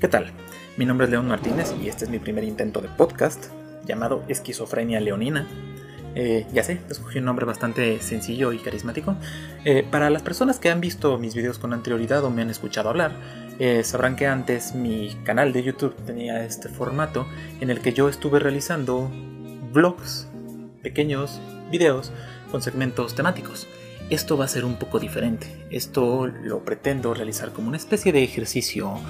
¿Qué tal? Mi nombre es León Martínez y este es mi primer intento de podcast llamado Esquizofrenia Leonina. Eh, ya sé, escogí un nombre bastante sencillo y carismático. Eh, para las personas que han visto mis videos con anterioridad o me han escuchado hablar, eh, sabrán que antes mi canal de YouTube tenía este formato en el que yo estuve realizando vlogs, pequeños videos con segmentos temáticos. Esto va a ser un poco diferente. Esto lo pretendo realizar como una especie de ejercicio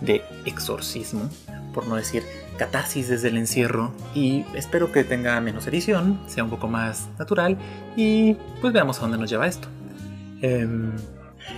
de exorcismo, por no decir catarsis desde el encierro, y espero que tenga menos edición, sea un poco más natural, y pues veamos a dónde nos lleva esto. Em,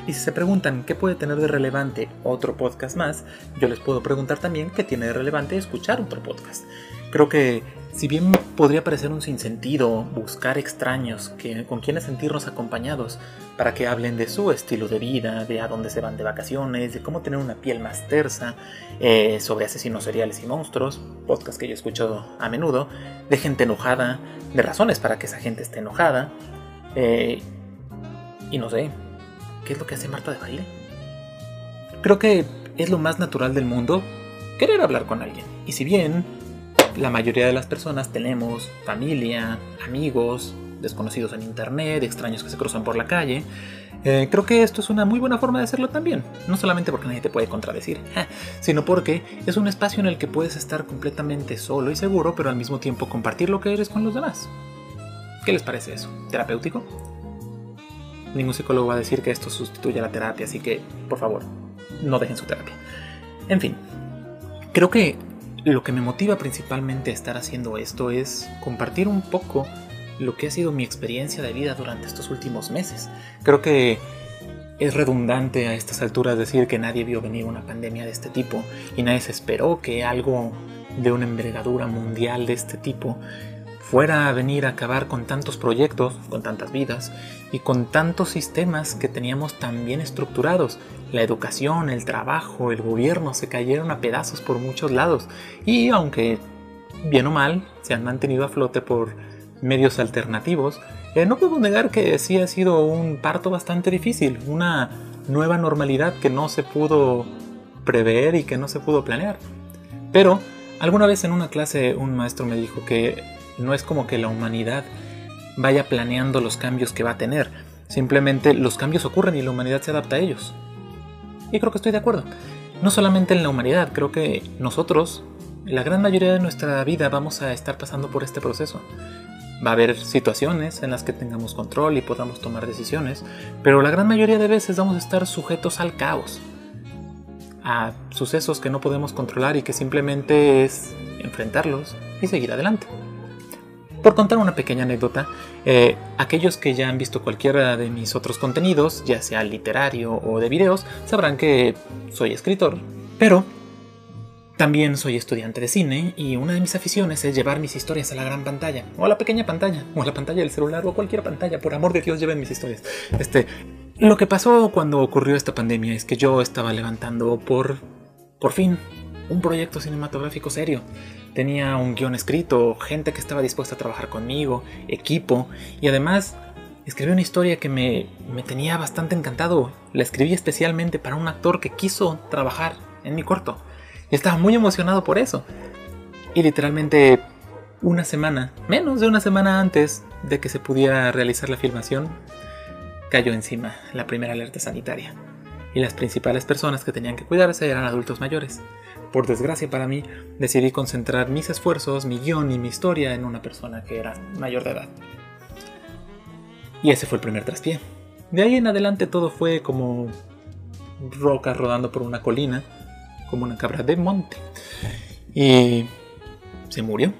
y si se preguntan qué puede tener de relevante otro podcast más, yo les puedo preguntar también qué tiene de relevante escuchar otro podcast. Creo que si bien podría parecer un sinsentido buscar extraños con quienes sentirnos acompañados para que hablen de su estilo de vida, de a dónde se van de vacaciones, de cómo tener una piel más tersa, eh, sobre asesinos seriales y monstruos, podcast que yo he escuchado a menudo, de gente enojada, de razones para que esa gente esté enojada, eh, y no sé, ¿qué es lo que hace Marta de baile? Creo que es lo más natural del mundo querer hablar con alguien. Y si bien la mayoría de las personas tenemos familia, amigos, desconocidos en internet, extraños que se cruzan por la calle. Eh, creo que esto es una muy buena forma de hacerlo también, no solamente porque nadie te puede contradecir, sino porque es un espacio en el que puedes estar completamente solo y seguro, pero al mismo tiempo compartir lo que eres con los demás. ¿Qué les parece eso? ¿Terapéutico? Ningún psicólogo va a decir que esto sustituye a la terapia, así que, por favor, no dejen su terapia. En fin, creo que lo que me motiva principalmente a estar haciendo esto es compartir un poco lo que ha sido mi experiencia de vida durante estos últimos meses. Creo que es redundante a estas alturas decir que nadie vio venir una pandemia de este tipo y nadie se esperó que algo de una envergadura mundial de este tipo fuera a venir a acabar con tantos proyectos, con tantas vidas y con tantos sistemas que teníamos tan bien estructurados. La educación, el trabajo, el gobierno se cayeron a pedazos por muchos lados y aunque bien o mal se han mantenido a flote por medios alternativos, eh, no puedo negar que sí ha sido un parto bastante difícil, una nueva normalidad que no se pudo prever y que no se pudo planear. Pero alguna vez en una clase un maestro me dijo que no es como que la humanidad vaya planeando los cambios que va a tener. Simplemente los cambios ocurren y la humanidad se adapta a ellos. Y creo que estoy de acuerdo. No solamente en la humanidad, creo que nosotros, la gran mayoría de nuestra vida, vamos a estar pasando por este proceso. Va a haber situaciones en las que tengamos control y podamos tomar decisiones, pero la gran mayoría de veces vamos a estar sujetos al caos, a sucesos que no podemos controlar y que simplemente es enfrentarlos y seguir adelante. Por contar una pequeña anécdota, eh, aquellos que ya han visto cualquiera de mis otros contenidos, ya sea literario o de videos, sabrán que soy escritor, pero también soy estudiante de cine y una de mis aficiones es llevar mis historias a la gran pantalla, o a la pequeña pantalla, o a la pantalla del celular, o cualquier pantalla, por amor de Dios lleven mis historias. Este, lo que pasó cuando ocurrió esta pandemia es que yo estaba levantando por, por fin, un proyecto cinematográfico serio tenía un guion escrito, gente que estaba dispuesta a trabajar conmigo, equipo, y además escribí una historia que me, me tenía bastante encantado. La escribí especialmente para un actor que quiso trabajar en mi corto. Y estaba muy emocionado por eso. Y literalmente una semana, menos de una semana antes de que se pudiera realizar la filmación, cayó encima la primera alerta sanitaria. Y las principales personas que tenían que cuidarse eran adultos mayores. Por desgracia para mí, decidí concentrar mis esfuerzos, mi guion y mi historia en una persona que era mayor de edad. Y ese fue el primer traspié. De ahí en adelante todo fue como rocas rodando por una colina, como una cabra de monte. Y se murió.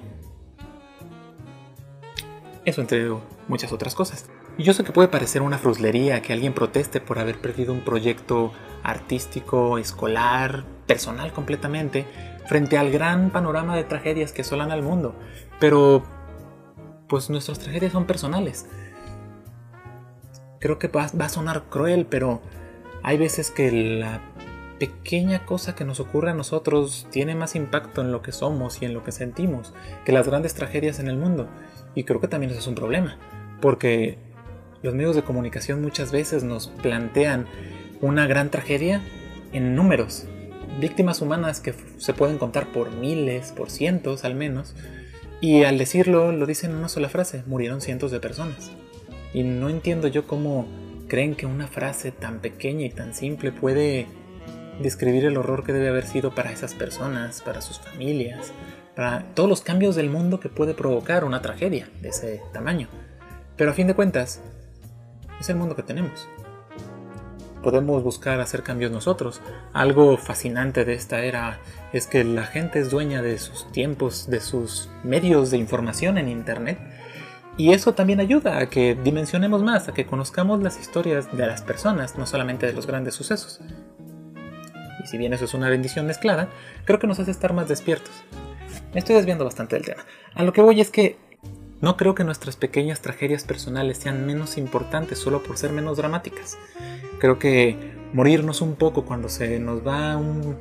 Eso entre muchas otras cosas. Y yo sé que puede parecer una fruslería que alguien proteste por haber perdido un proyecto artístico, escolar, personal completamente, frente al gran panorama de tragedias que asolan al mundo. Pero, pues nuestras tragedias son personales. Creo que va, va a sonar cruel, pero hay veces que la pequeña cosa que nos ocurre a nosotros tiene más impacto en lo que somos y en lo que sentimos que las grandes tragedias en el mundo. Y creo que también eso es un problema, porque los medios de comunicación muchas veces nos plantean una gran tragedia en números. víctimas humanas que se pueden contar por miles, por cientos al menos, y al decirlo lo dicen en una sola frase, murieron cientos de personas. Y no entiendo yo cómo creen que una frase tan pequeña y tan simple puede describir el horror que debe haber sido para esas personas, para sus familias, para todos los cambios del mundo que puede provocar una tragedia de ese tamaño. Pero a fin de cuentas, es el mundo que tenemos. Podemos buscar hacer cambios nosotros. Algo fascinante de esta era es que la gente es dueña de sus tiempos, de sus medios de información en Internet. Y eso también ayuda a que dimensionemos más, a que conozcamos las historias de las personas, no solamente de los grandes sucesos. Y si bien eso es una bendición mezclada, creo que nos hace estar más despiertos. Me estoy desviando bastante del tema. A lo que voy es que no creo que nuestras pequeñas tragedias personales sean menos importantes solo por ser menos dramáticas. Creo que morirnos un poco cuando se nos va un,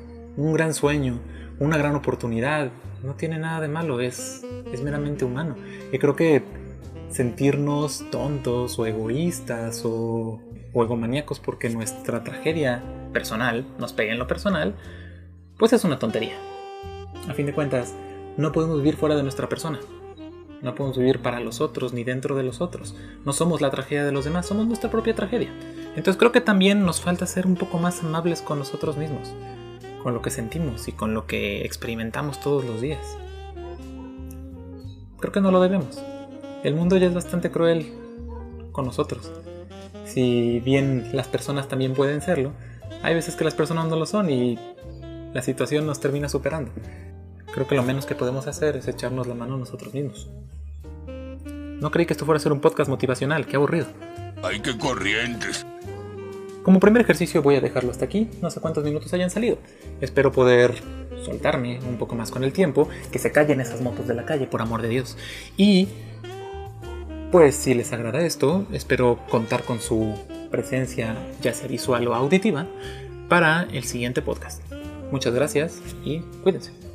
gran sueño, una gran oportunidad, no tiene nada de malo, es, es meramente humano. Y creo que sentirnos tontos o egoístas o, o egomaníacos porque nuestra tragedia personal nos pegue en lo personal, pues es una tontería. A fin de cuentas, no podemos vivir fuera de nuestra persona. No podemos vivir para los otros ni dentro de los otros. No somos la tragedia de los demás, somos nuestra propia tragedia. Entonces creo que también nos falta ser un poco más amables con nosotros mismos, con lo que sentimos y con lo que experimentamos todos los días. Creo que no lo debemos. El mundo ya es bastante cruel con nosotros. Si bien las personas también pueden serlo, hay veces que las personas no lo son y la situación nos termina superando. Creo que lo menos que podemos hacer es echarnos la mano nosotros mismos. No creí que esto fuera a ser un podcast motivacional, qué aburrido. ¡Ay, qué corrientes! Como primer ejercicio voy a dejarlo hasta aquí, no sé cuántos minutos hayan salido. Espero poder soltarme un poco más con el tiempo, que se callen esas motos de la calle, por amor de Dios. Y pues si les agrada esto, espero contar con su presencia, ya sea visual o auditiva, para el siguiente podcast. Muchas gracias y cuídense.